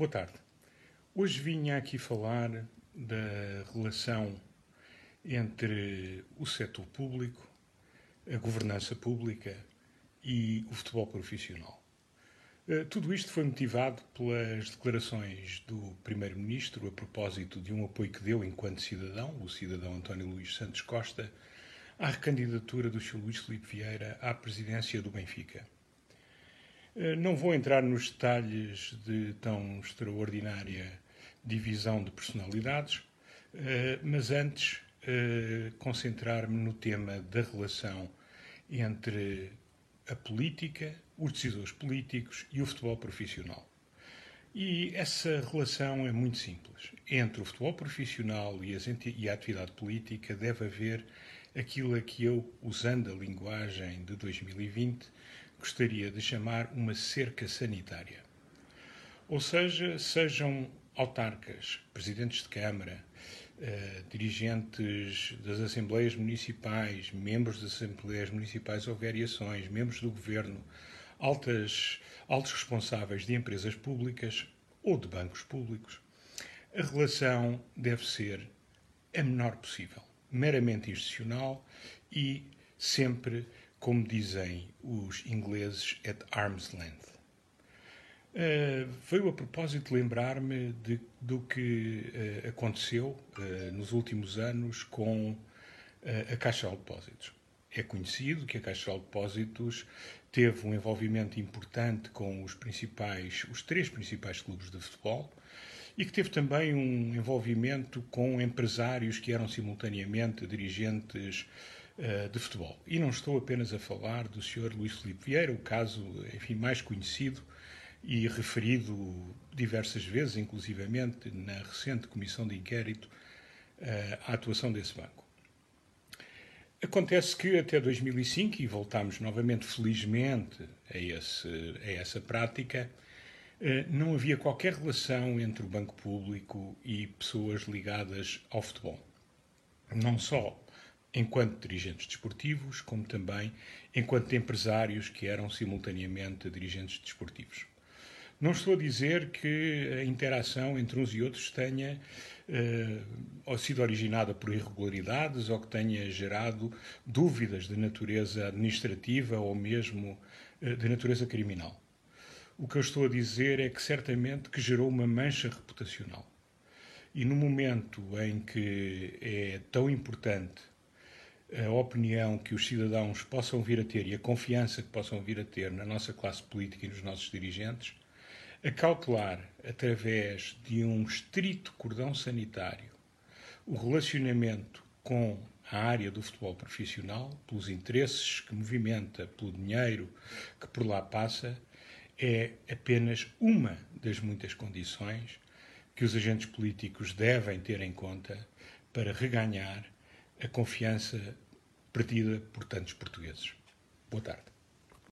Boa tarde. Hoje vinha aqui falar da relação entre o setor público, a governança pública e o futebol profissional. Eh, tudo isto foi motivado pelas declarações do Primeiro-Ministro a propósito de um apoio que deu enquanto cidadão, o cidadão António Luís Santos Costa, à recandidatura do Sr. Luís Filipe Vieira à presidência do Benfica. Eh, não vou entrar nos detalhes de tão extraordinária divisão de personalidades, eh, mas antes eh, concentrar-me no tema da relação entre a política, os decisores políticos e o futebol profissional. E essa relação é muito simples. Entre o futebol profissional e, a atividade política deve haver aquilo a que eu, usando a linguagem de 2020, gostaria de chamar uma cerca sanitária. Ou seja, sejam autarcas, presidentes de Câmara, eh, dirigentes das Assembleias Municipais, membros das Assembleias Municipais ou variações, membros do Governo, altas, altos responsáveis de empresas públicas ou de bancos públicos, a relação deve ser a menor possível, meramente institucional e sempre como dizem os ingleses, at arm's length. Uh, veio a propósito lembrar-me do que uh, aconteceu uh, nos últimos anos com a Caixa de Depósitos. É conhecido que a Caixa de Depósitos teve um envolvimento importante com os principais, os três principais clubes de futebol e que teve também um envolvimento com empresários que eram simultaneamente dirigentes de futebol. E não estou apenas a falar do Sr. Luís Filipe Vieira, o caso, enfim, mais conhecido e referido diversas vezes, inclusivamente na recente comissão de inquérito, eh, à atuação desse banco. Acontece que até 2005, e voltámos novamente felizmente a, esse, a essa prática, eh, não havia qualquer relação entre o banco público e pessoas ligadas ao futebol. Não só enquanto dirigentes desportivos, como também enquanto empresários que eram simultaneamente dirigentes desportivos. Não estou a dizer que a interação entre uns e outros tenha uh, ou sido originada por irregularidades ou que tenha gerado dúvidas de natureza administrativa ou mesmo uh, de natureza criminal. O que eu estou a dizer é que certamente que gerou uma mancha reputacional. E no momento em que é tão importante a opinião que os cidadãos possam vir a ter e a confiança que possam vir a ter na nossa classe política e nos nossos dirigentes, a cautelar, através de um estrito cordão sanitário, o relacionamento com a área do futebol profissional, pelos interesses que movimenta, pelo dinheiro que por lá passa, é apenas uma das muitas condições que os agentes políticos devem ter em conta para reganhar a confiança perdida por tantos portugueses. Boa tarde.